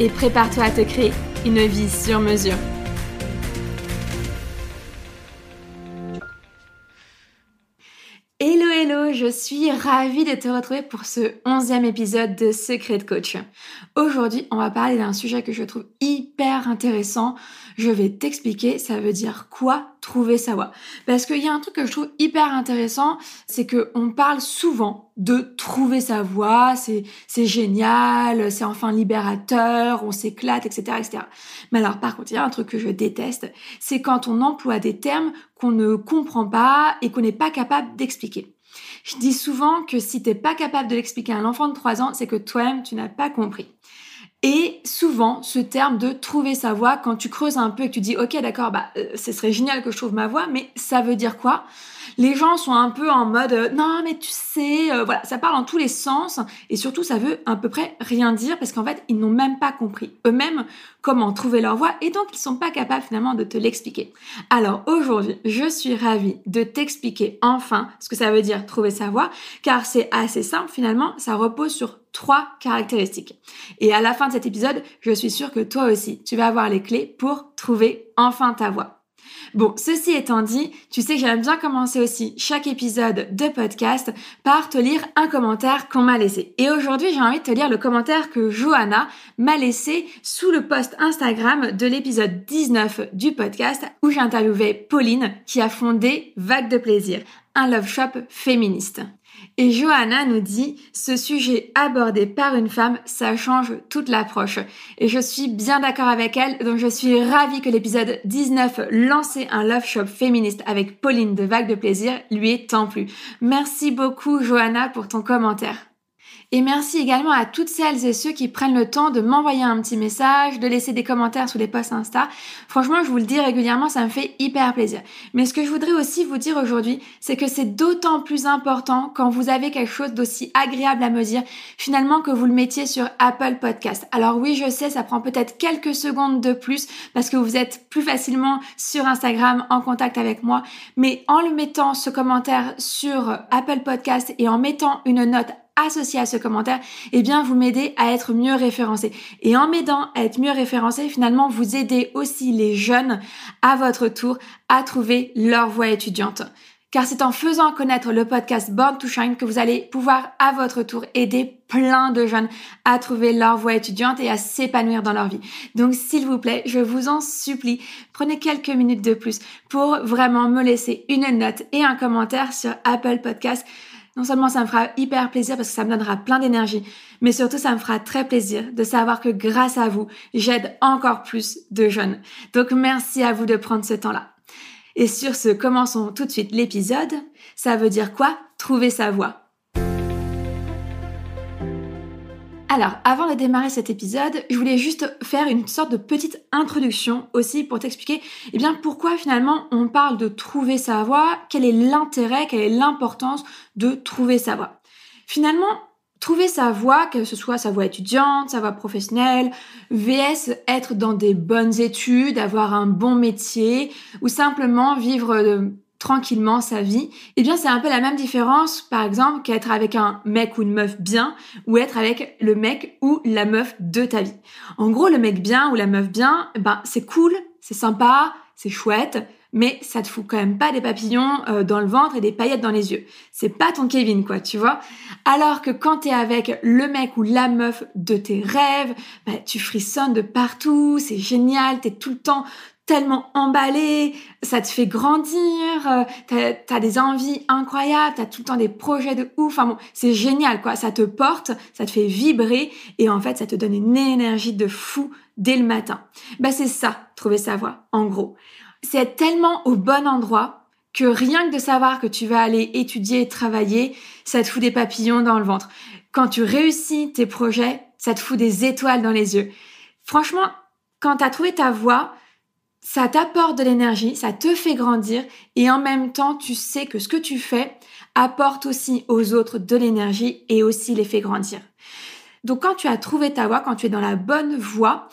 et prépare-toi à te créer une vie sur mesure. Je suis ravie de te retrouver pour ce onzième épisode de Secret Coach. Aujourd'hui, on va parler d'un sujet que je trouve hyper intéressant. Je vais t'expliquer, ça veut dire quoi trouver sa voie. Parce qu'il y a un truc que je trouve hyper intéressant, c'est que on parle souvent de trouver sa voie, c'est c'est génial, c'est enfin libérateur, on s'éclate, etc., etc. Mais alors par contre, il y a un truc que je déteste, c'est quand on emploie des termes qu'on ne comprend pas et qu'on n'est pas capable d'expliquer. Je dis souvent que si t'es pas capable de l'expliquer à un enfant de 3 ans, c'est que toi-même tu n'as pas compris. Et souvent, ce terme de trouver sa voie, quand tu creuses un peu et que tu dis, ok, d'accord, bah, euh, ce serait génial que je trouve ma voie, mais ça veut dire quoi? Les gens sont un peu en mode euh, non mais tu sais euh, voilà ça parle en tous les sens et surtout ça veut à peu près rien dire parce qu'en fait ils n'ont même pas compris eux-mêmes comment trouver leur voie et donc ils sont pas capables finalement de te l'expliquer. Alors aujourd'hui je suis ravie de t'expliquer enfin ce que ça veut dire trouver sa voie car c'est assez simple finalement ça repose sur trois caractéristiques. Et à la fin de cet épisode, je suis sûre que toi aussi, tu vas avoir les clés pour trouver enfin ta voie. Bon, ceci étant dit, tu sais que j'aime bien commencer aussi chaque épisode de podcast par te lire un commentaire qu'on m'a laissé. Et aujourd'hui, j'ai envie de te lire le commentaire que Johanna m'a laissé sous le post Instagram de l'épisode 19 du podcast où j'ai interviewé Pauline qui a fondé Vague de plaisir, un love shop féministe. Et Johanna nous dit, ce sujet abordé par une femme, ça change toute l'approche. Et je suis bien d'accord avec elle, donc je suis ravie que l'épisode 19, lancer un love shop féministe avec Pauline de Vague de Plaisir, lui ait tant plu. Merci beaucoup Johanna pour ton commentaire. Et merci également à toutes celles et ceux qui prennent le temps de m'envoyer un petit message, de laisser des commentaires sous les posts Insta. Franchement, je vous le dis régulièrement, ça me fait hyper plaisir. Mais ce que je voudrais aussi vous dire aujourd'hui, c'est que c'est d'autant plus important quand vous avez quelque chose d'aussi agréable à me dire, finalement, que vous le mettiez sur Apple Podcast. Alors oui, je sais, ça prend peut-être quelques secondes de plus parce que vous êtes plus facilement sur Instagram en contact avec moi. Mais en le mettant ce commentaire sur Apple Podcast et en mettant une note associé à ce commentaire, eh bien, vous m'aidez à être mieux référencé. Et en m'aidant à être mieux référencé, finalement, vous aidez aussi les jeunes à votre tour à trouver leur voie étudiante. Car c'est en faisant connaître le podcast Born to Shine que vous allez pouvoir à votre tour aider plein de jeunes à trouver leur voie étudiante et à s'épanouir dans leur vie. Donc s'il vous plaît, je vous en supplie, prenez quelques minutes de plus pour vraiment me laisser une note et un commentaire sur Apple Podcast non seulement ça me fera hyper plaisir parce que ça me donnera plein d'énergie, mais surtout ça me fera très plaisir de savoir que grâce à vous, j'aide encore plus de jeunes. Donc merci à vous de prendre ce temps-là. Et sur ce, commençons tout de suite l'épisode. Ça veut dire quoi? Trouver sa voie. Alors, avant de démarrer cet épisode, je voulais juste faire une sorte de petite introduction aussi pour t'expliquer eh bien pourquoi finalement on parle de trouver sa voie, quel est l'intérêt, quelle est l'importance de trouver sa voie. Finalement, trouver sa voie, que ce soit sa voie étudiante, sa voie professionnelle, VS être dans des bonnes études, avoir un bon métier ou simplement vivre euh, tranquillement sa vie, eh bien c'est un peu la même différence par exemple qu'être avec un mec ou une meuf bien ou être avec le mec ou la meuf de ta vie. En gros, le mec bien ou la meuf bien, ben c'est cool, c'est sympa, c'est chouette, mais ça te fout quand même pas des papillons euh, dans le ventre et des paillettes dans les yeux. C'est pas ton Kevin, quoi, tu vois. Alors que quand t'es avec le mec ou la meuf de tes rêves, bah, tu frissonnes de partout, c'est génial, t'es tout le temps tellement emballé, ça te fait grandir, euh, t'as as des envies incroyables, t'as tout le temps des projets de ouf, enfin bon, c'est génial quoi, ça te porte, ça te fait vibrer et en fait ça te donne une énergie de fou dès le matin. Bah c'est ça, trouver sa voie, en gros c'est être tellement au bon endroit que rien que de savoir que tu vas aller étudier et travailler, ça te fout des papillons dans le ventre. Quand tu réussis tes projets, ça te fout des étoiles dans les yeux. Franchement, quand tu as trouvé ta voie, ça t'apporte de l'énergie, ça te fait grandir et en même temps, tu sais que ce que tu fais apporte aussi aux autres de l'énergie et aussi les fait grandir. Donc quand tu as trouvé ta voie, quand tu es dans la bonne voie,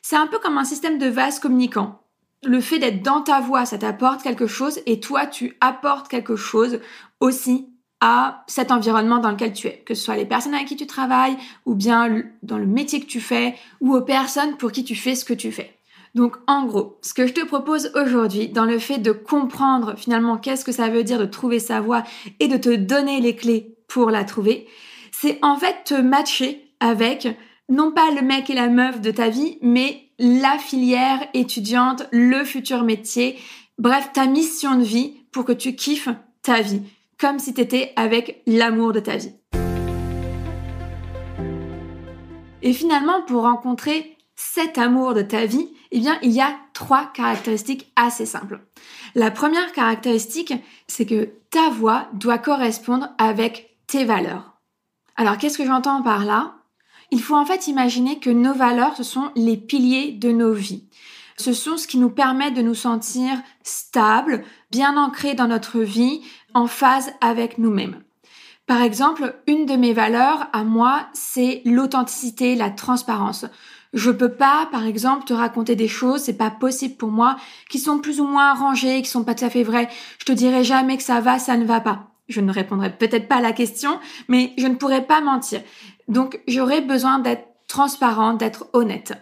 c'est un peu comme un système de vase communicant le fait d'être dans ta voix, ça t'apporte quelque chose et toi, tu apportes quelque chose aussi à cet environnement dans lequel tu es, que ce soit les personnes avec qui tu travailles ou bien dans le métier que tu fais ou aux personnes pour qui tu fais ce que tu fais. Donc en gros, ce que je te propose aujourd'hui dans le fait de comprendre finalement qu'est-ce que ça veut dire de trouver sa voie et de te donner les clés pour la trouver, c'est en fait te matcher avec non pas le mec et la meuf de ta vie, mais la filière étudiante, le futur métier, bref, ta mission de vie pour que tu kiffes ta vie, comme si tu étais avec l'amour de ta vie. Et finalement, pour rencontrer cet amour de ta vie, eh bien, il y a trois caractéristiques assez simples. La première caractéristique, c'est que ta voix doit correspondre avec tes valeurs. Alors, qu'est-ce que j'entends par là? Il faut en fait imaginer que nos valeurs, ce sont les piliers de nos vies. Ce sont ce qui nous permet de nous sentir stables, bien ancrés dans notre vie, en phase avec nous-mêmes. Par exemple, une de mes valeurs à moi, c'est l'authenticité, la transparence. Je peux pas, par exemple, te raconter des choses, c'est pas possible pour moi, qui sont plus ou moins arrangées, qui sont pas tout à fait vraies. Je te dirai jamais que ça va, ça ne va pas. Je ne répondrai peut-être pas à la question, mais je ne pourrai pas mentir. Donc j'aurais besoin d'être transparent, d'être honnête.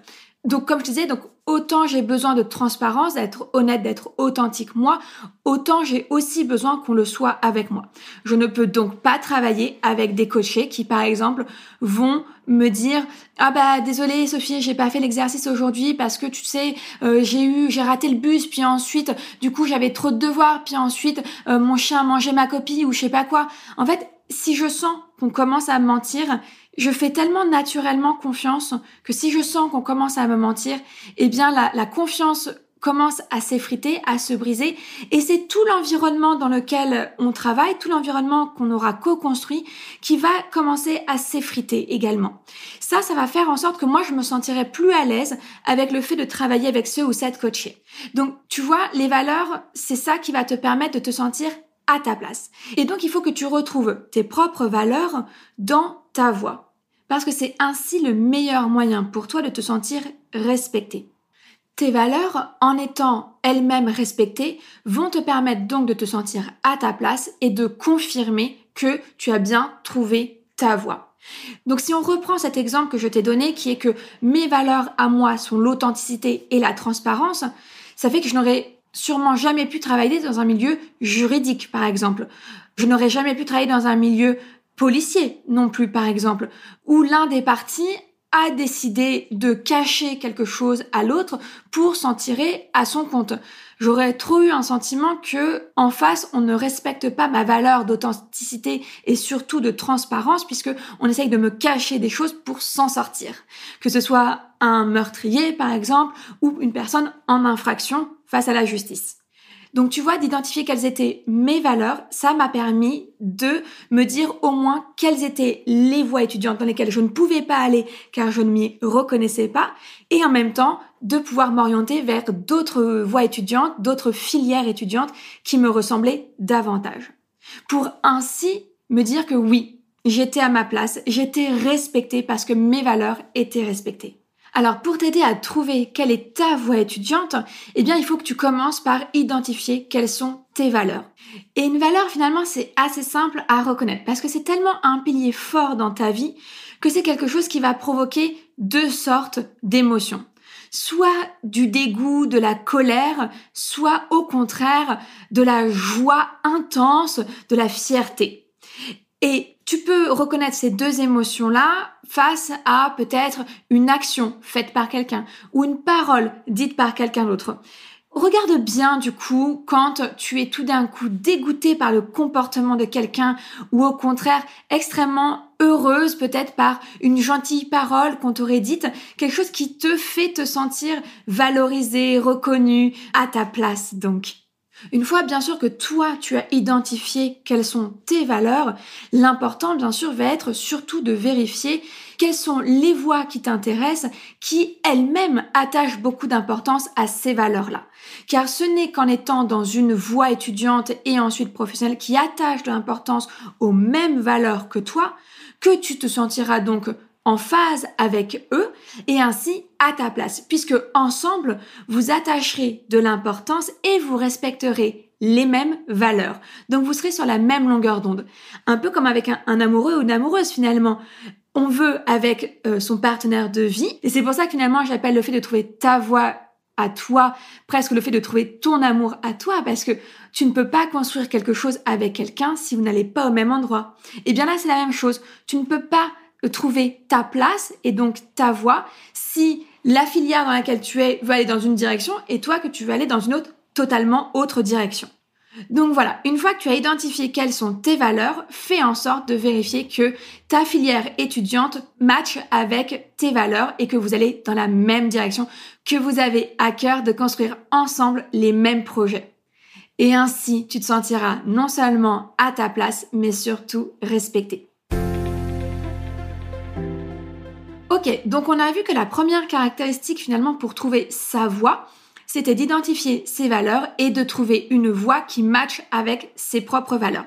Donc comme je disais, donc autant j'ai besoin de transparence, d'être honnête, d'être authentique moi, autant j'ai aussi besoin qu'on le soit avec moi. Je ne peux donc pas travailler avec des coachés qui par exemple vont me dire ah bah désolé Sophie j'ai pas fait l'exercice aujourd'hui parce que tu sais euh, j'ai eu j'ai raté le bus puis ensuite du coup j'avais trop de devoirs puis ensuite euh, mon chien mangeait ma copie ou je sais pas quoi. En fait si je sens qu'on commence à mentir je fais tellement naturellement confiance que si je sens qu'on commence à me mentir, eh bien la, la confiance commence à s'effriter, à se briser. Et c'est tout l'environnement dans lequel on travaille, tout l'environnement qu'on aura co-construit, qui va commencer à s'effriter également. Ça, ça va faire en sorte que moi, je me sentirai plus à l'aise avec le fait de travailler avec ceux ou cette coachés. Donc, tu vois, les valeurs, c'est ça qui va te permettre de te sentir à ta place. Et donc, il faut que tu retrouves tes propres valeurs dans ta voix parce que c'est ainsi le meilleur moyen pour toi de te sentir respecté. Tes valeurs, en étant elles-mêmes respectées, vont te permettre donc de te sentir à ta place et de confirmer que tu as bien trouvé ta voie. Donc si on reprend cet exemple que je t'ai donné, qui est que mes valeurs à moi sont l'authenticité et la transparence, ça fait que je n'aurais sûrement jamais pu travailler dans un milieu juridique, par exemple. Je n'aurais jamais pu travailler dans un milieu policier non plus, par exemple, où l'un des partis a décidé de cacher quelque chose à l'autre pour s'en tirer à son compte. J'aurais trop eu un sentiment que, en face, on ne respecte pas ma valeur d'authenticité et surtout de transparence puisque on essaye de me cacher des choses pour s'en sortir. Que ce soit un meurtrier, par exemple, ou une personne en infraction face à la justice. Donc tu vois, d'identifier quelles étaient mes valeurs, ça m'a permis de me dire au moins quelles étaient les voies étudiantes dans lesquelles je ne pouvais pas aller car je ne m'y reconnaissais pas, et en même temps de pouvoir m'orienter vers d'autres voies étudiantes, d'autres filières étudiantes qui me ressemblaient davantage. Pour ainsi me dire que oui, j'étais à ma place, j'étais respectée parce que mes valeurs étaient respectées. Alors pour t'aider à trouver quelle est ta voie étudiante, eh bien il faut que tu commences par identifier quelles sont tes valeurs. Et une valeur finalement c'est assez simple à reconnaître parce que c'est tellement un pilier fort dans ta vie que c'est quelque chose qui va provoquer deux sortes d'émotions. Soit du dégoût, de la colère, soit au contraire de la joie intense, de la fierté. Tu peux reconnaître ces deux émotions-là face à peut-être une action faite par quelqu'un ou une parole dite par quelqu'un d'autre. Regarde bien du coup quand tu es tout d'un coup dégoûté par le comportement de quelqu'un ou au contraire extrêmement heureuse peut-être par une gentille parole qu'on t'aurait dite, quelque chose qui te fait te sentir valorisé, reconnu, à ta place donc. Une fois bien sûr que toi tu as identifié quelles sont tes valeurs, l'important bien sûr va être surtout de vérifier quelles sont les voies qui t'intéressent, qui elles-mêmes attachent beaucoup d'importance à ces valeurs-là. Car ce n'est qu'en étant dans une voie étudiante et ensuite professionnelle qui attache de l'importance aux mêmes valeurs que toi, que tu te sentiras donc en phase avec eux et ainsi à ta place, puisque ensemble, vous attacherez de l'importance et vous respecterez les mêmes valeurs. Donc vous serez sur la même longueur d'onde. Un peu comme avec un, amoureux ou une amoureuse finalement. On veut avec euh, son partenaire de vie. Et c'est pour ça que finalement j'appelle le fait de trouver ta voie à toi, presque le fait de trouver ton amour à toi, parce que tu ne peux pas construire quelque chose avec quelqu'un si vous n'allez pas au même endroit. Et bien là, c'est la même chose. Tu ne peux pas trouver ta place et donc ta voie si la filière dans laquelle tu es veut aller dans une direction et toi que tu veux aller dans une autre totalement autre direction. Donc voilà, une fois que tu as identifié quelles sont tes valeurs, fais en sorte de vérifier que ta filière étudiante match avec tes valeurs et que vous allez dans la même direction, que vous avez à cœur de construire ensemble les mêmes projets. Et ainsi, tu te sentiras non seulement à ta place, mais surtout respecté. Ok, donc on a vu que la première caractéristique finalement pour trouver sa voie, c'était d'identifier ses valeurs et de trouver une voie qui matche avec ses propres valeurs.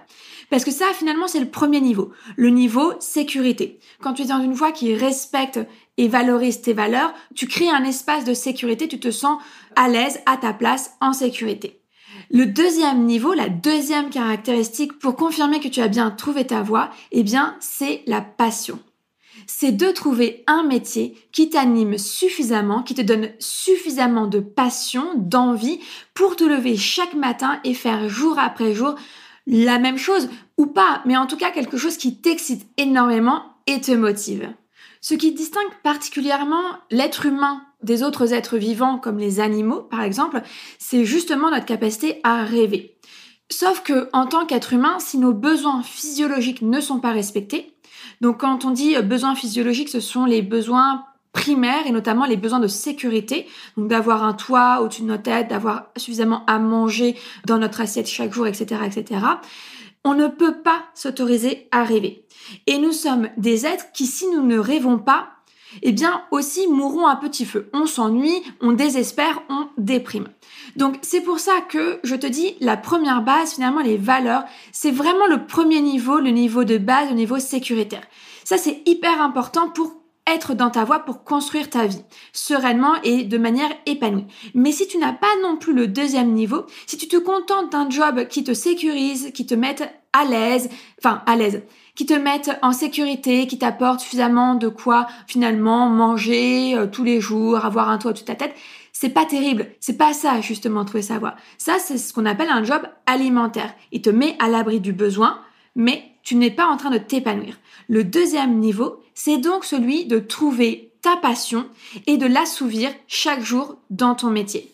Parce que ça, finalement, c'est le premier niveau, le niveau sécurité. Quand tu es dans une voie qui respecte et valorise tes valeurs, tu crées un espace de sécurité, tu te sens à l'aise, à ta place, en sécurité. Le deuxième niveau, la deuxième caractéristique pour confirmer que tu as bien trouvé ta voie, eh bien, c'est la passion c'est de trouver un métier qui t'anime suffisamment, qui te donne suffisamment de passion, d'envie pour te lever chaque matin et faire jour après jour la même chose ou pas, mais en tout cas quelque chose qui t'excite énormément et te motive. Ce qui distingue particulièrement l'être humain des autres êtres vivants comme les animaux par exemple, c'est justement notre capacité à rêver. Sauf que en tant qu'être humain, si nos besoins physiologiques ne sont pas respectés, donc quand on dit besoins physiologiques, ce sont les besoins primaires et notamment les besoins de sécurité, donc d'avoir un toit au-dessus de notre tête, d'avoir suffisamment à manger dans notre assiette chaque jour, etc., etc. On ne peut pas s'autoriser à rêver. Et nous sommes des êtres qui, si nous ne rêvons pas, eh bien aussi mourront à petit feu. On s'ennuie, on désespère, on déprime. Donc c'est pour ça que je te dis la première base, finalement les valeurs, c'est vraiment le premier niveau, le niveau de base, le niveau sécuritaire. Ça c'est hyper important pour être dans ta voie pour construire ta vie sereinement et de manière épanouie. Mais si tu n'as pas non plus le deuxième niveau, si tu te contentes d'un job qui te sécurise, qui te mette à l'aise, enfin à l'aise, qui te mettent en sécurité, qui t'apportent suffisamment de quoi finalement manger euh, tous les jours, avoir un toit de ta tête, c'est pas terrible. C'est pas ça, justement, trouver sa voie. Ça, c'est ce qu'on appelle un job alimentaire. Il te met à l'abri du besoin, mais tu n'es pas en train de t'épanouir. Le deuxième niveau, c'est donc celui de trouver ta passion et de l'assouvir chaque jour dans ton métier.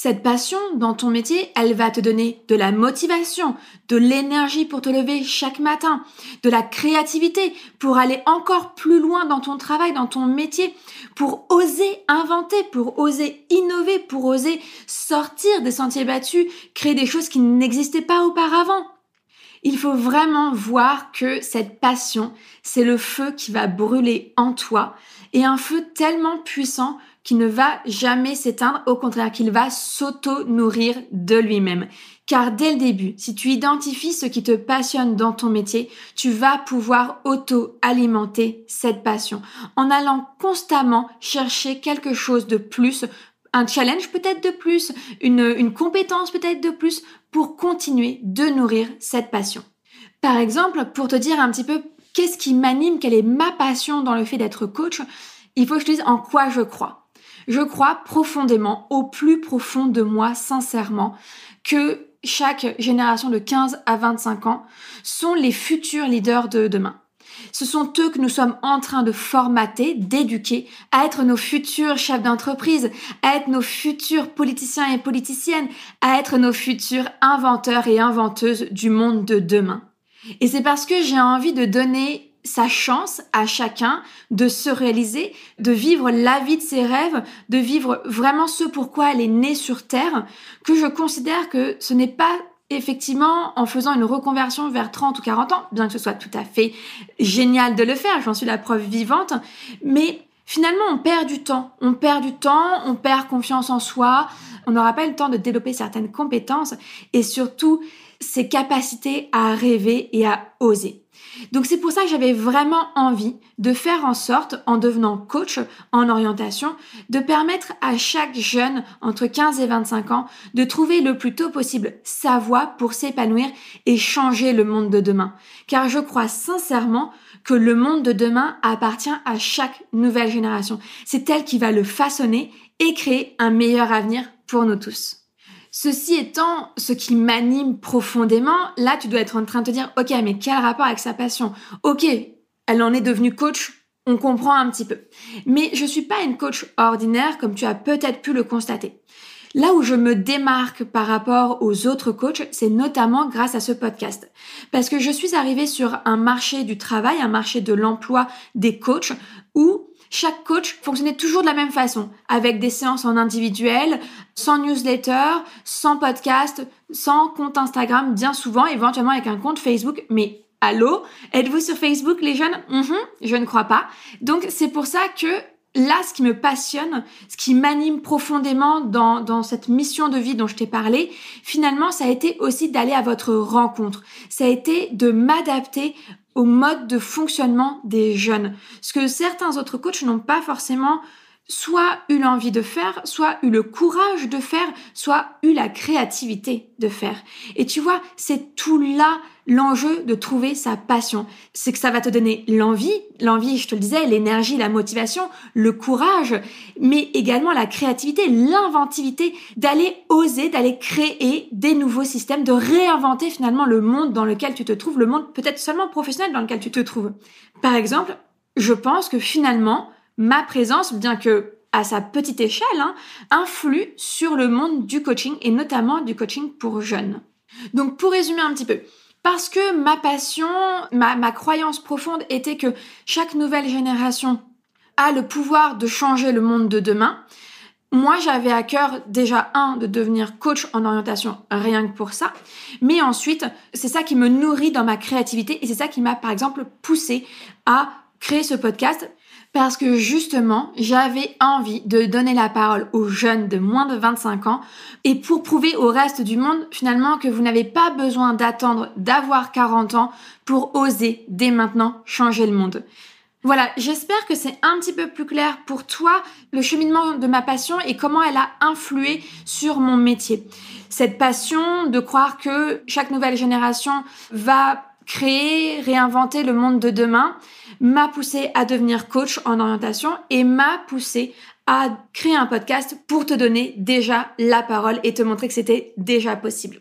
Cette passion dans ton métier, elle va te donner de la motivation, de l'énergie pour te lever chaque matin, de la créativité pour aller encore plus loin dans ton travail, dans ton métier, pour oser inventer, pour oser innover, pour oser sortir des sentiers battus, créer des choses qui n'existaient pas auparavant. Il faut vraiment voir que cette passion, c'est le feu qui va brûler en toi et un feu tellement puissant qui ne va jamais s'éteindre, au contraire, qu'il va s'auto-nourrir de lui-même. Car dès le début, si tu identifies ce qui te passionne dans ton métier, tu vas pouvoir auto-alimenter cette passion en allant constamment chercher quelque chose de plus, un challenge peut-être de plus, une, une compétence peut-être de plus pour continuer de nourrir cette passion. Par exemple, pour te dire un petit peu qu'est-ce qui m'anime, quelle est ma passion dans le fait d'être coach, il faut que je te dise en quoi je crois. Je crois profondément, au plus profond de moi, sincèrement, que chaque génération de 15 à 25 ans sont les futurs leaders de demain. Ce sont eux que nous sommes en train de formater, d'éduquer, à être nos futurs chefs d'entreprise, à être nos futurs politiciens et politiciennes, à être nos futurs inventeurs et inventeuses du monde de demain. Et c'est parce que j'ai envie de donner sa chance à chacun de se réaliser, de vivre la vie de ses rêves, de vivre vraiment ce pourquoi elle est née sur Terre, que je considère que ce n'est pas effectivement en faisant une reconversion vers 30 ou 40 ans, bien que ce soit tout à fait génial de le faire, j'en suis la preuve vivante, mais finalement on perd du temps, on perd du temps, on perd confiance en soi, on n'aura pas le temps de développer certaines compétences et surtout ses capacités à rêver et à oser. Donc c'est pour ça que j'avais vraiment envie de faire en sorte, en devenant coach en orientation, de permettre à chaque jeune entre 15 et 25 ans de trouver le plus tôt possible sa voie pour s'épanouir et changer le monde de demain. Car je crois sincèrement que le monde de demain appartient à chaque nouvelle génération. C'est elle qui va le façonner et créer un meilleur avenir pour nous tous. Ceci étant ce qui m'anime profondément, là tu dois être en train de te dire, ok, mais quel rapport avec sa passion? Ok, elle en est devenue coach, on comprend un petit peu. Mais je suis pas une coach ordinaire comme tu as peut-être pu le constater. Là où je me démarque par rapport aux autres coachs, c'est notamment grâce à ce podcast. Parce que je suis arrivée sur un marché du travail, un marché de l'emploi des coachs, où chaque coach fonctionnait toujours de la même façon, avec des séances en individuel, sans newsletter, sans podcast, sans compte Instagram, bien souvent, éventuellement avec un compte Facebook, mais allô, êtes-vous sur Facebook les jeunes? Mhm, Je ne crois pas. Donc c'est pour ça que là, ce qui me passionne, ce qui m'anime profondément dans cette mission de vie dont je t'ai parlé, finalement, ça a été aussi d'aller à votre rencontre. Ça a été de m'adapter au mode de fonctionnement des jeunes. Ce que certains autres coachs n'ont pas forcément soit eu l'envie de faire, soit eu le courage de faire, soit eu la créativité de faire. Et tu vois, c'est tout là l'enjeu de trouver sa passion. C'est que ça va te donner l'envie, l'envie, je te le disais, l'énergie, la motivation, le courage, mais également la créativité, l'inventivité d'aller oser, d'aller créer des nouveaux systèmes, de réinventer finalement le monde dans lequel tu te trouves, le monde peut-être seulement professionnel dans lequel tu te trouves. Par exemple, je pense que finalement, ma présence, bien que à sa petite échelle, hein, influe sur le monde du coaching et notamment du coaching pour jeunes. Donc pour résumer un petit peu, parce que ma passion, ma, croyance profonde était que chaque nouvelle génération a le pouvoir de changer le monde de demain, moi, j'avais à cœur déjà un de devenir coach en orientation rien que pour ça, mais ensuite, c'est ça qui me nourrit dans ma créativité et c'est ça qui m'a par exemple poussé à créer ce podcast parce que justement, j'avais envie de donner la parole aux jeunes de moins de 25 ans et pour prouver au reste du monde finalement que vous n'avez pas besoin d'attendre d'avoir 40 ans pour oser dès maintenant changer le monde. Voilà, j'espère que c'est un petit peu plus clair pour toi le cheminement de ma passion et comment elle a influé sur mon métier. Cette passion de croire que chaque nouvelle génération va créer, réinventer le monde de demain m'a poussé à devenir coach en orientation et m'a poussé à créer un podcast pour te donner déjà la parole et te montrer que c'était déjà possible.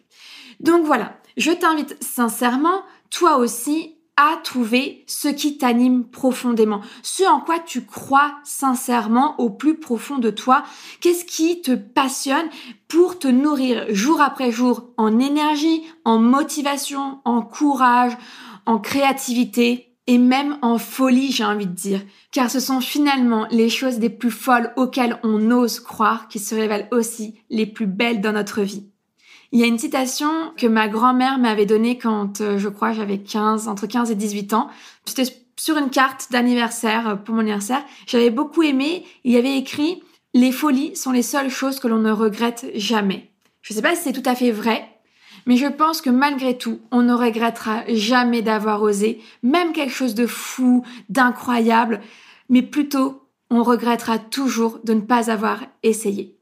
Donc voilà, je t'invite sincèrement, toi aussi, à trouver ce qui t'anime profondément, ce en quoi tu crois sincèrement au plus profond de toi, qu'est-ce qui te passionne pour te nourrir jour après jour en énergie, en motivation, en courage, en créativité, et même en folie, j'ai envie de dire, car ce sont finalement les choses les plus folles auxquelles on ose croire qui se révèlent aussi les plus belles dans notre vie. Il y a une citation que ma grand-mère m'avait donnée quand euh, je crois j'avais 15, entre 15 et 18 ans. C'était sur une carte d'anniversaire euh, pour mon anniversaire. J'avais beaucoup aimé. Il y avait écrit les folies sont les seules choses que l'on ne regrette jamais. Je ne sais pas si c'est tout à fait vrai, mais je pense que malgré tout, on ne regrettera jamais d'avoir osé, même quelque chose de fou, d'incroyable, mais plutôt on regrettera toujours de ne pas avoir essayé.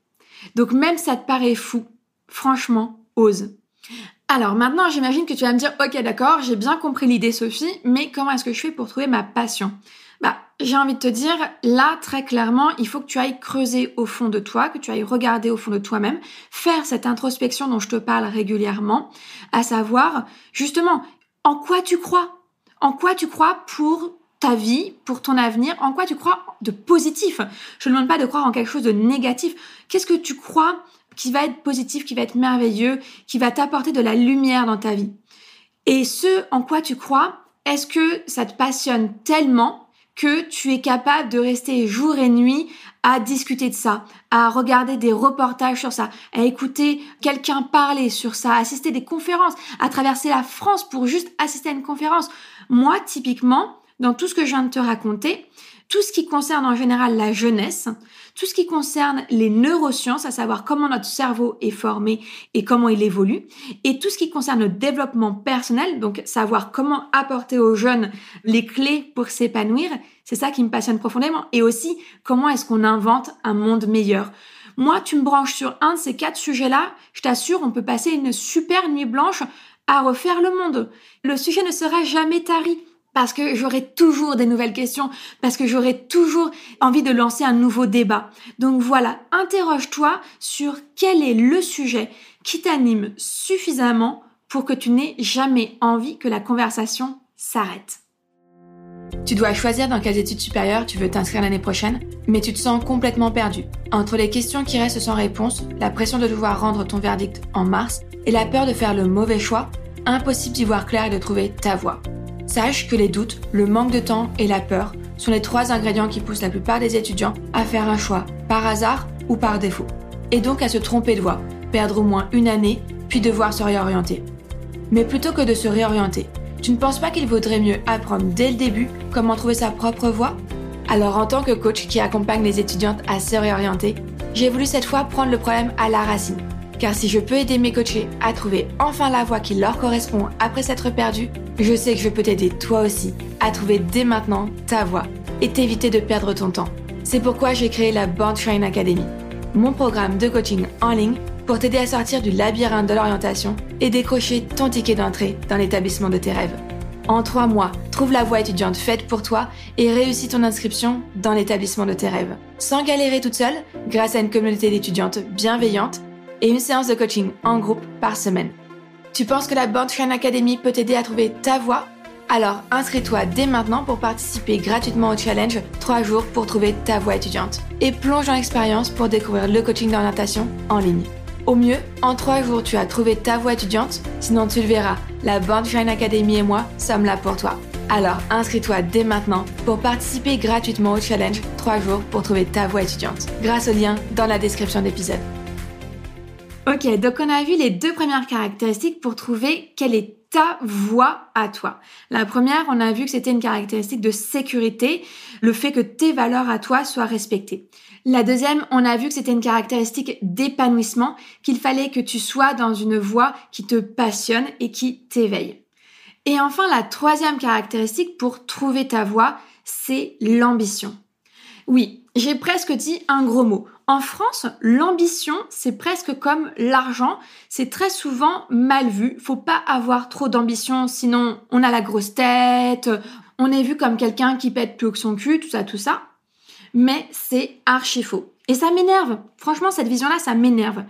Donc même ça te paraît fou, franchement, ose. Alors maintenant, j'imagine que tu vas me dire, ok d'accord, j'ai bien compris l'idée Sophie, mais comment est-ce que je fais pour trouver ma passion? Bah, j'ai envie de te dire, là, très clairement, il faut que tu ailles creuser au fond de toi, que tu ailles regarder au fond de toi-même, faire cette introspection dont je te parle régulièrement, à savoir, justement, en quoi tu crois? En quoi tu crois pour ta vie, pour ton avenir, en quoi tu crois de positif? Je ne demande pas de croire en quelque chose de négatif. Qu'est-ce que tu crois qui va être positif, qui va être merveilleux, qui va t'apporter de la lumière dans ta vie? Et ce en quoi tu crois, est-ce que ça te passionne tellement que tu es capable de rester jour et nuit à discuter de ça, à regarder des reportages sur ça, à écouter quelqu'un parler sur ça, à assister des conférences, à traverser la France pour juste assister à une conférence. Moi, typiquement, dans tout ce que je viens de te raconter, tout ce qui concerne en général la jeunesse, tout ce qui concerne les neurosciences, à savoir comment notre cerveau est formé et comment il évolue, et tout ce qui concerne le développement personnel, donc savoir comment apporter aux jeunes les clés pour s'épanouir, c'est ça qui me passionne profondément, et aussi comment est-ce qu'on invente un monde meilleur. Moi, tu me branches sur un de ces quatre sujets-là, je t'assure, on peut passer une super nuit blanche à refaire le monde. Le sujet ne sera jamais tari parce que j'aurai toujours des nouvelles questions, parce que j'aurai toujours envie de lancer un nouveau débat. Donc voilà, interroge-toi sur quel est le sujet qui t'anime suffisamment pour que tu n'aies jamais envie que la conversation s'arrête. Tu dois choisir dans quelles études supérieures tu veux t'inscrire l'année prochaine, mais tu te sens complètement perdu. Entre les questions qui restent sans réponse, la pression de devoir rendre ton verdict en mars et la peur de faire le mauvais choix, impossible d'y voir clair et de trouver ta voie. Sache que les doutes, le manque de temps et la peur sont les trois ingrédients qui poussent la plupart des étudiants à faire un choix, par hasard ou par défaut. Et donc à se tromper de voie, perdre au moins une année, puis devoir se réorienter. Mais plutôt que de se réorienter, tu ne penses pas qu'il vaudrait mieux apprendre dès le début comment trouver sa propre voie? Alors en tant que coach qui accompagne les étudiantes à se réorienter, j'ai voulu cette fois prendre le problème à la racine. Car si je peux aider mes coachés à trouver enfin la voie qui leur correspond après s'être perdus, je sais que je peux t'aider toi aussi à trouver dès maintenant ta voie et t'éviter de perdre ton temps. C'est pourquoi j'ai créé la Born Shine Academy, mon programme de coaching en ligne pour t'aider à sortir du labyrinthe de l'orientation et décrocher ton ticket d'entrée dans l'établissement de tes rêves. En trois mois, trouve la voie étudiante faite pour toi et réussis ton inscription dans l'établissement de tes rêves. Sans galérer toute seule, grâce à une communauté d'étudiantes bienveillantes et une séance de coaching en groupe par semaine. Tu penses que la Born Academy peut t'aider à trouver ta voie? Alors inscris-toi dès maintenant pour participer gratuitement au challenge 3 jours pour trouver ta voie étudiante et plonge dans l'expérience pour découvrir le coaching d'orientation en ligne. Au mieux, en 3 jours, tu as trouvé ta voie étudiante, sinon tu le verras, la Born Academy et moi sommes là pour toi. Alors inscris-toi dès maintenant pour participer gratuitement au challenge 3 jours pour trouver ta voie étudiante grâce au lien dans la description d'épisode. Ok, donc on a vu les deux premières caractéristiques pour trouver quelle est ta voix à toi. La première, on a vu que c'était une caractéristique de sécurité, le fait que tes valeurs à toi soient respectées. La deuxième, on a vu que c'était une caractéristique d'épanouissement, qu'il fallait que tu sois dans une voie qui te passionne et qui t'éveille. Et enfin, la troisième caractéristique pour trouver ta voie, c'est l'ambition. Oui, j'ai presque dit un gros mot. En France, l'ambition, c'est presque comme l'argent. C'est très souvent mal vu. Faut pas avoir trop d'ambition, sinon on a la grosse tête, on est vu comme quelqu'un qui pète plus que son cul, tout ça, tout ça. Mais c'est archi faux. Et ça m'énerve. Franchement, cette vision-là, ça m'énerve.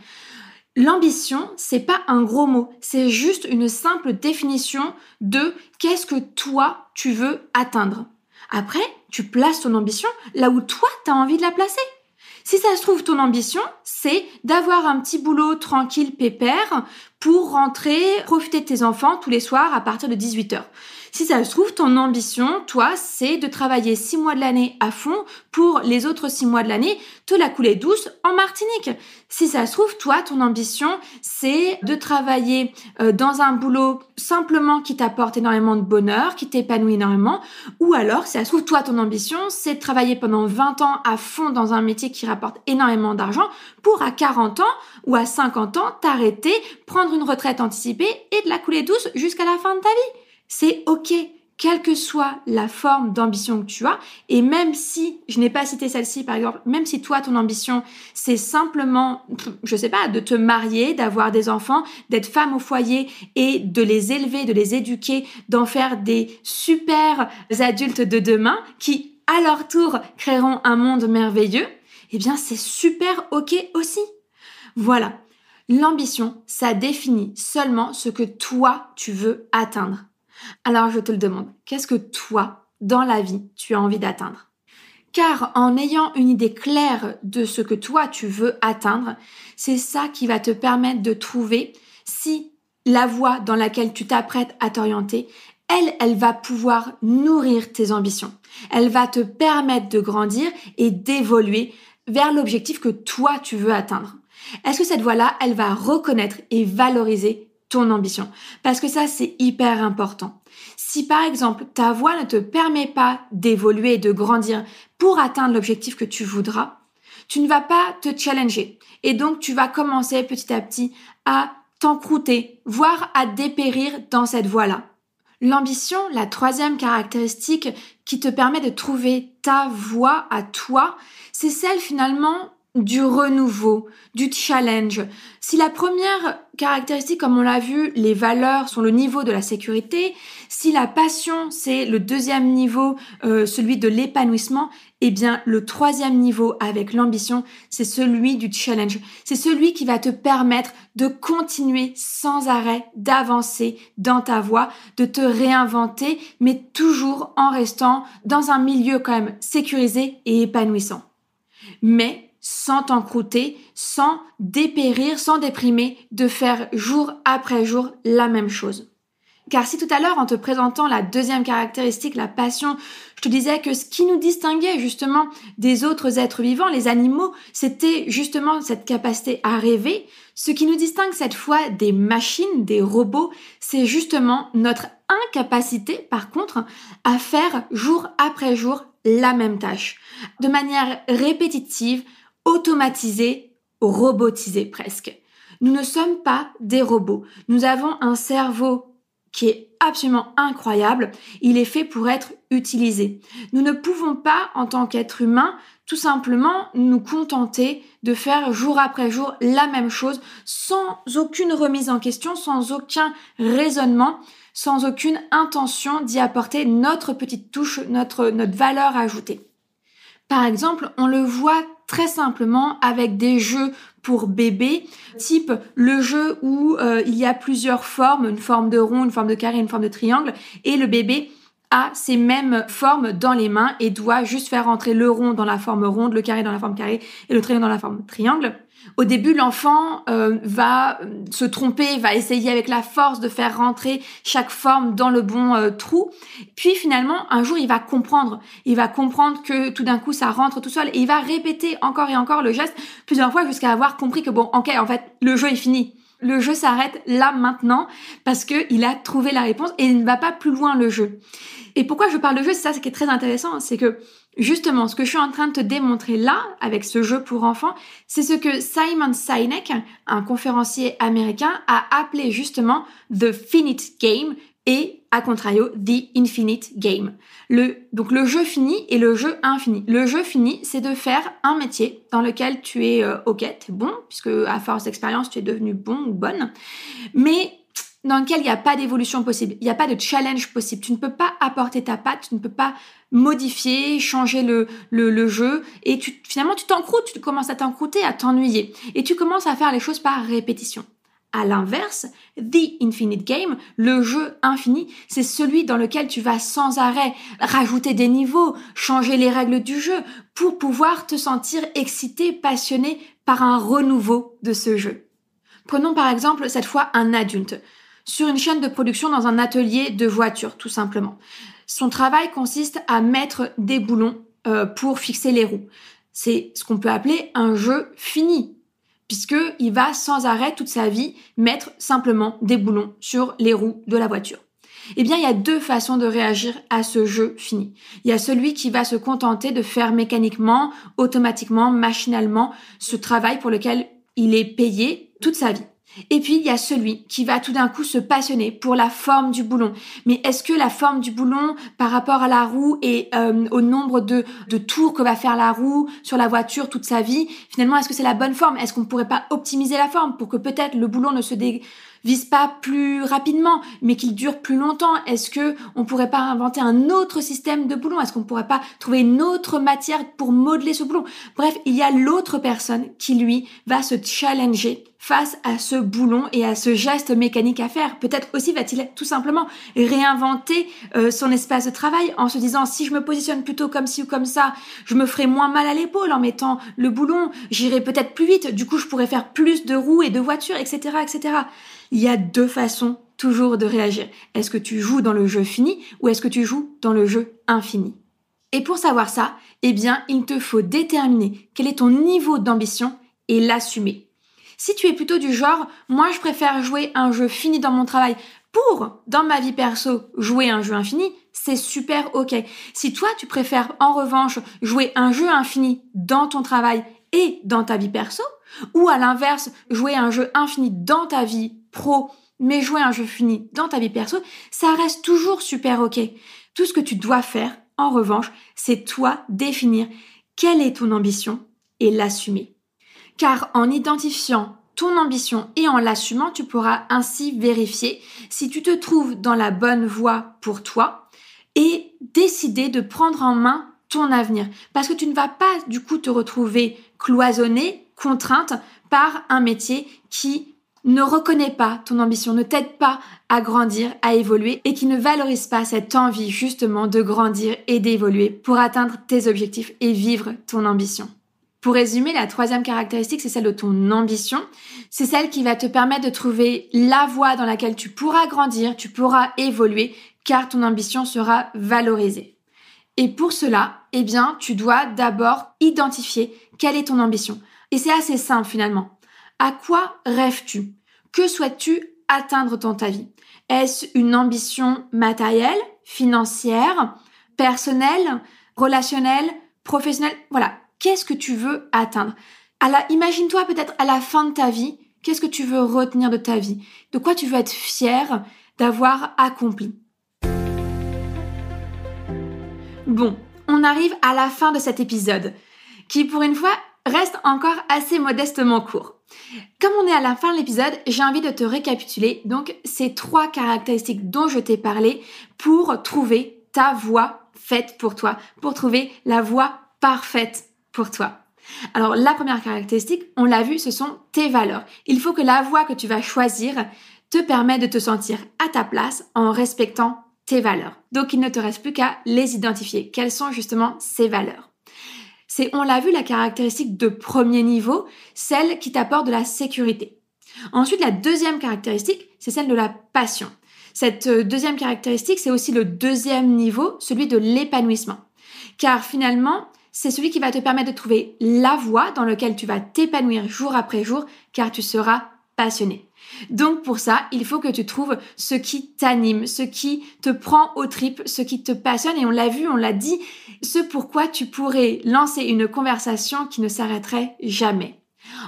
L'ambition, c'est pas un gros mot, c'est juste une simple définition de qu'est-ce que toi tu veux atteindre. Après, tu places ton ambition là où toi tu as envie de la placer. Si ça se trouve, ton ambition, c'est d'avoir un petit boulot tranquille, pépère, pour rentrer, profiter de tes enfants tous les soirs à partir de 18h. Si ça se trouve, ton ambition, toi, c'est de travailler six mois de l'année à fond pour les autres six mois de l'année, te la couler douce en Martinique. Si ça se trouve, toi, ton ambition, c'est de travailler euh, dans un boulot simplement qui t'apporte énormément de bonheur, qui t'épanouit énormément, ou alors, si ça se trouve, toi, ton ambition, c'est de travailler pendant 20 ans à fond dans un métier qui rapporte énormément d'argent pour à 40 ans ou à 50 ans t'arrêter, prendre une retraite anticipée et de la couler douce jusqu'à la fin de ta vie. C'est ok, quelle que soit la forme d'ambition que tu as, et même si, je n'ai pas cité celle-ci par exemple, même si toi ton ambition c'est simplement, je sais pas, de te marier, d'avoir des enfants, d'être femme au foyer et de les élever, de les éduquer, d'en faire des super adultes de demain qui à leur tour créeront un monde merveilleux, eh bien c'est super ok aussi. Voilà. L'ambition, ça définit seulement ce que toi tu veux atteindre. Alors je te le demande, qu'est-ce que toi, dans la vie, tu as envie d'atteindre? Car en ayant une idée claire de ce que toi tu veux atteindre, c'est ça qui va te permettre de trouver si la voie dans laquelle tu t'apprêtes à t'orienter, elle, elle va pouvoir nourrir tes ambitions. Elle va te permettre de grandir et d'évoluer vers l'objectif que toi tu veux atteindre. Est-ce que cette voie-là, elle va reconnaître et valoriser ton ambition? Parce que ça, c'est hyper important. Si par exemple, ta voix ne te permet pas d'évoluer et de grandir pour atteindre l'objectif que tu voudras, tu ne vas pas te challenger. Et donc, tu vas commencer petit à petit à t'encrouter, voire à dépérir dans cette voie-là. L'ambition, la troisième caractéristique qui te permet de trouver ta voie à toi, c'est celle finalement du renouveau, du challenge. Si la première caractéristique, comme on l'a vu, les valeurs sont le niveau de la sécurité, si la passion, c'est le deuxième niveau, euh, celui de l'épanouissement, eh bien le troisième niveau avec l'ambition, c'est celui du challenge. C'est celui qui va te permettre de continuer sans arrêt, d'avancer dans ta voie, de te réinventer, mais toujours en restant dans un milieu quand même sécurisé et épanouissant. Mais sans t'encrouter, sans dépérir, sans déprimer, de faire jour après jour la même chose. Car si tout à l'heure, en te présentant la deuxième caractéristique, la passion, je te disais que ce qui nous distinguait justement des autres êtres vivants, les animaux, c'était justement cette capacité à rêver. Ce qui nous distingue cette fois des machines, des robots, c'est justement notre incapacité, par contre, à faire jour après jour la même tâche, de manière répétitive, automatisé, robotisé presque. Nous ne sommes pas des robots. Nous avons un cerveau qui est absolument incroyable. Il est fait pour être utilisé. Nous ne pouvons pas, en tant qu'être humain, tout simplement nous contenter de faire jour après jour la même chose sans aucune remise en question, sans aucun raisonnement, sans aucune intention d'y apporter notre petite touche, notre, notre valeur ajoutée. Par exemple, on le voit très simplement avec des jeux pour bébés, type le jeu où euh, il y a plusieurs formes, une forme de rond, une forme de carré, une forme de triangle, et le bébé a ces mêmes formes dans les mains et doit juste faire entrer le rond dans la forme ronde, le carré dans la forme carré et le triangle dans la forme triangle. Au début, l'enfant euh, va se tromper, va essayer avec la force de faire rentrer chaque forme dans le bon euh, trou. Puis finalement, un jour, il va comprendre. Il va comprendre que tout d'un coup, ça rentre tout seul et il va répéter encore et encore le geste plusieurs fois jusqu'à avoir compris que bon, ok, en fait, le jeu est fini. Le jeu s'arrête là maintenant parce que il a trouvé la réponse et il ne va pas plus loin le jeu. Et pourquoi je parle de jeu, c'est ça ce qui est très intéressant, c'est que justement ce que je suis en train de te démontrer là avec ce jeu pour enfants, c'est ce que Simon Sinek, un conférencier américain, a appelé justement the finite game et à contrario the infinite game. Le, donc le jeu fini et le jeu infini. Le jeu fini, c'est de faire un métier dans lequel tu es euh, bon, puisque à force d'expérience tu es devenu bon ou bonne, mais dans lequel il n'y a pas d'évolution possible, il n'y a pas de challenge possible. Tu ne peux pas apporter ta patte, tu ne peux pas modifier, changer le, le, jeu, et tu, finalement tu t'encroutes, tu commences à t'encrouter, à t'ennuyer, et tu commences à faire les choses par répétition. À l'inverse, The Infinite Game, le jeu infini, c'est celui dans lequel tu vas sans arrêt rajouter des niveaux, changer les règles du jeu pour pouvoir te sentir excité, passionné par un renouveau de ce jeu. Prenons par exemple cette fois un adulte sur une chaîne de production dans un atelier de voiture, tout simplement. Son travail consiste à mettre des boulons euh, pour fixer les roues. C'est ce qu'on peut appeler un jeu fini, puisque il va sans arrêt toute sa vie mettre simplement des boulons sur les roues de la voiture. Eh bien, il y a deux façons de réagir à ce jeu fini. Il y a celui qui va se contenter de faire mécaniquement, automatiquement, machinalement ce travail pour lequel il est payé toute sa vie. Et puis, il y a celui qui va tout d'un coup se passionner pour la forme du boulon. Mais est-ce que la forme du boulon par rapport à la roue et euh, au nombre de, tours que va faire la roue sur la voiture toute sa vie, finalement, est-ce que c'est la bonne forme? Est-ce qu'on pourrait pas optimiser la forme pour que peut-être le boulon ne se dé vise pas plus rapidement, mais qu'il dure plus longtemps? Est-ce que on pourrait pas inventer un autre système de boulon? Est-ce qu'on pourrait pas trouver une autre matière pour modeler ce boulon? Bref, il y a l'autre personne qui lui va se challenger face à ce boulon et à ce geste mécanique à faire. Peut-être aussi va-t-il tout simplement réinventer euh, son espace de travail en se disant si je me positionne plutôt comme ci ou comme ça, je me ferai moins mal à l'épaule en mettant le boulon, j'irai peut-être plus vite, du coup je pourrais faire plus de roues et de voitures, etc., etc il y a deux façons toujours de réagir. Est-ce que tu joues dans le jeu fini ou est-ce que tu joues dans le jeu infini? Et pour savoir ça, eh bien, il te faut déterminer quel est ton niveau d'ambition et l'assumer. Si tu es plutôt du genre, moi je préfère jouer un jeu fini dans mon travail pour, dans ma vie perso, jouer un jeu infini, c'est super ok. Si toi tu préfères en revanche jouer un jeu infini dans ton travail et dans ta vie perso, ou à l'inverse, jouer un jeu infini dans ta vie pro, mais jouer un jeu fini dans ta vie perso, ça reste toujours super ok. Tout ce que tu dois faire, en revanche, c'est toi définir quelle est ton ambition et l'assumer. Car en identifiant ton ambition et en l'assumant, tu pourras ainsi vérifier si tu te trouves dans la bonne voie pour toi et décider de prendre en main ton avenir. Parce que tu ne vas pas du coup te retrouver cloisonné, contrainte par un métier qui ne reconnaît pas ton ambition, ne t'aide pas à grandir, à évoluer et qui ne valorise pas cette envie justement de grandir et d'évoluer pour atteindre tes objectifs et vivre ton ambition. Pour résumer, la troisième caractéristique, c'est celle de ton ambition. C'est celle qui va te permettre de trouver la voie dans laquelle tu pourras grandir, tu pourras évoluer, car ton ambition sera valorisée. Et pour cela, eh bien, tu dois d'abord identifier quelle est ton ambition. Et c'est assez simple finalement. À quoi rêves-tu? Que souhaites-tu atteindre dans ta vie? Est-ce une ambition matérielle, financière, personnelle, relationnelle, professionnelle? Voilà, qu'est-ce que tu veux atteindre? Imagine-toi peut-être à la fin de ta vie, qu'est-ce que tu veux retenir de ta vie? De quoi tu veux être fier d'avoir accompli? Bon, on arrive à la fin de cet épisode, qui pour une fois reste encore assez modestement court. Comme on est à la fin de l'épisode, j'ai envie de te récapituler donc ces trois caractéristiques dont je t'ai parlé pour trouver ta voie faite pour toi, pour trouver la voie parfaite pour toi. Alors la première caractéristique, on l'a vu, ce sont tes valeurs. Il faut que la voie que tu vas choisir te permette de te sentir à ta place en respectant tes valeurs. Donc il ne te reste plus qu'à les identifier. Quelles sont justement ces valeurs? C'est, on l'a vu, la caractéristique de premier niveau, celle qui t'apporte de la sécurité. Ensuite, la deuxième caractéristique, c'est celle de la passion. Cette euh, deuxième caractéristique, c'est aussi le deuxième niveau, celui de l'épanouissement. Car finalement, c'est celui qui va te permettre de trouver la voie dans laquelle tu vas t'épanouir jour après jour, car tu seras passionné. Donc pour ça, il faut que tu trouves ce qui t'anime, ce qui te prend au tripes, ce qui te passionne. Et on l'a vu, on l'a dit, ce pourquoi tu pourrais lancer une conversation qui ne s'arrêterait jamais.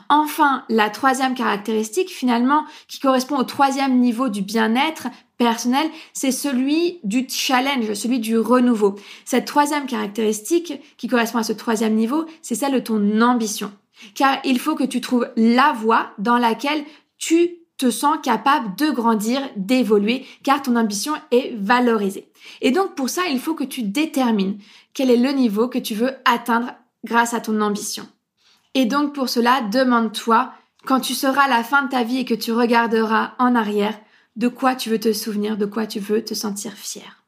Enfin, la troisième caractéristique, finalement, qui correspond au troisième niveau du bien-être personnel, c'est celui du challenge, celui du renouveau. Cette troisième caractéristique, qui correspond à ce troisième niveau, c'est celle de ton ambition. Car il faut que tu trouves la voie dans laquelle tu te sens capable de grandir, d'évoluer, car ton ambition est valorisée. Et donc pour ça, il faut que tu détermines quel est le niveau que tu veux atteindre grâce à ton ambition. Et donc pour cela, demande-toi, quand tu seras à la fin de ta vie et que tu regarderas en arrière, de quoi tu veux te souvenir, de quoi tu veux te sentir fier.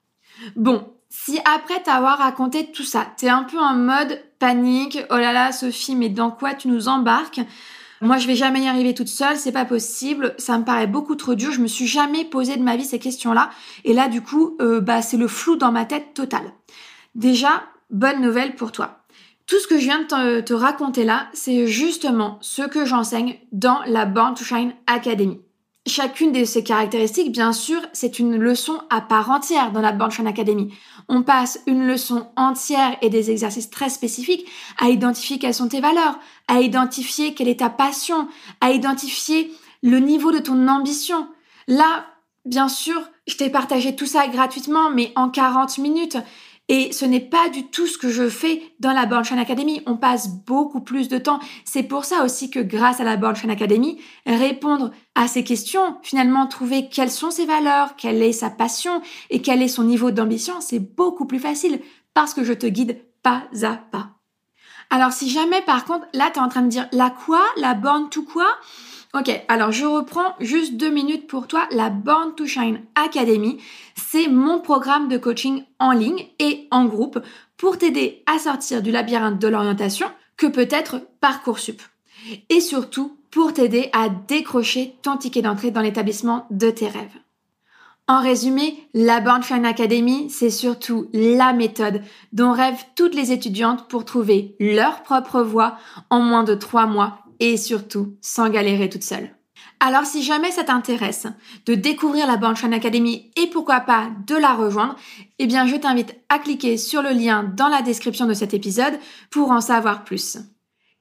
Bon, si après t'avoir raconté tout ça, t'es un peu en mode panique, oh là là Sophie, mais dans quoi tu nous embarques? Moi, je vais jamais y arriver toute seule, c'est pas possible, ça me paraît beaucoup trop dur, je me suis jamais posé de ma vie ces questions-là. Et là, du coup, euh, bah, c'est le flou dans ma tête total. Déjà, bonne nouvelle pour toi. Tout ce que je viens de te, raconter là, c'est justement ce que j'enseigne dans la Born to Shine Academy. Chacune de ces caractéristiques, bien sûr, c'est une leçon à part entière dans la Shine Academy. On passe une leçon entière et des exercices très spécifiques à identifier quelles sont tes valeurs, à identifier quelle est ta passion, à identifier le niveau de ton ambition. Là, bien sûr, je t'ai partagé tout ça gratuitement, mais en 40 minutes. Et ce n'est pas du tout ce que je fais dans la Born Academy. On passe beaucoup plus de temps. C'est pour ça aussi que grâce à la Born Academy, répondre à ces questions, finalement trouver quelles sont ses valeurs, quelle est sa passion et quel est son niveau d'ambition, c'est beaucoup plus facile parce que je te guide pas à pas. Alors si jamais par contre, là tu es en train de dire la quoi, la borne tout quoi? Ok, alors je reprends juste deux minutes pour toi. La Born to Shine Academy, c'est mon programme de coaching en ligne et en groupe pour t'aider à sortir du labyrinthe de l'orientation que peut être Parcoursup. Et surtout pour t'aider à décrocher ton ticket d'entrée dans l'établissement de tes rêves. En résumé, la Born Shine Academy, c'est surtout la méthode dont rêvent toutes les étudiantes pour trouver leur propre voie en moins de trois mois et surtout sans galérer toute seule. Alors si jamais ça t'intéresse de découvrir la Banchain Academy et pourquoi pas de la rejoindre, eh bien je t'invite à cliquer sur le lien dans la description de cet épisode pour en savoir plus.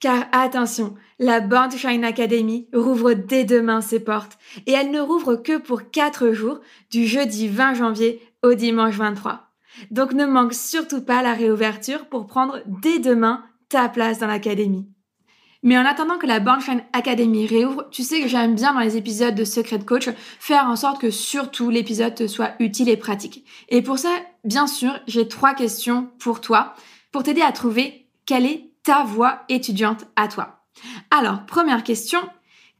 Car attention, la Born Shine Academy rouvre dès demain ses portes et elle ne rouvre que pour 4 jours du jeudi 20 janvier au dimanche 23. Donc ne manque surtout pas la réouverture pour prendre dès demain ta place dans l'académie. Mais en attendant que la Bornstein Academy réouvre, tu sais que j'aime bien dans les épisodes de Secret Coach faire en sorte que surtout l'épisode te soit utile et pratique. Et pour ça, bien sûr, j'ai trois questions pour toi pour t'aider à trouver quelle est ta voie étudiante à toi. Alors, première question,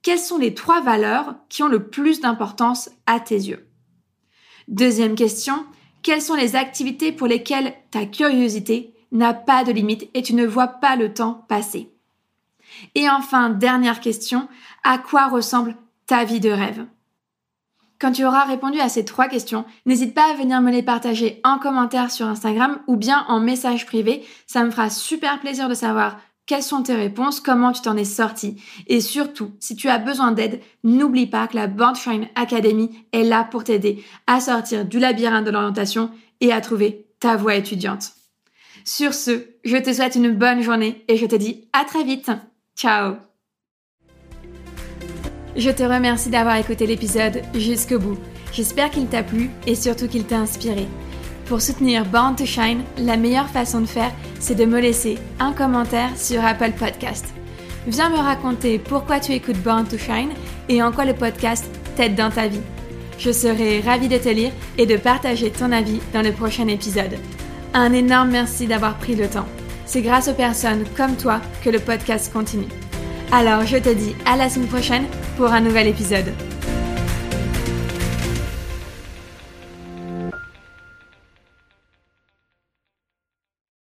quelles sont les trois valeurs qui ont le plus d'importance à tes yeux? Deuxième question, quelles sont les activités pour lesquelles ta curiosité n'a pas de limite et tu ne vois pas le temps passer? Et enfin, dernière question, à quoi ressemble ta vie de rêve? Quand tu auras répondu à ces trois questions, n'hésite pas à venir me les partager en commentaire sur Instagram ou bien en message privé. Ça me fera super plaisir de savoir quelles sont tes réponses, comment tu t'en es sorti. Et surtout, si tu as besoin d'aide, n'oublie pas que la Born Academy est là pour t'aider à sortir du labyrinthe de l'orientation et à trouver ta voie étudiante. Sur ce, je te souhaite une bonne journée et je te dis à très vite. Ciao Je te remercie d'avoir écouté l'épisode jusqu'au bout. J'espère qu'il t'a plu et surtout qu'il t'a inspiré. Pour soutenir Born to Shine, la meilleure façon de faire, c'est de me laisser un commentaire sur Apple Podcast. Viens me raconter pourquoi tu écoutes Born to Shine et en quoi le podcast t'aide dans ta vie. Je serai ravie de te lire et de partager ton avis dans le prochain épisode. Un énorme merci d'avoir pris le temps. C'est grâce aux personnes comme toi que le podcast continue. Alors je te dis à la semaine prochaine pour un nouvel épisode.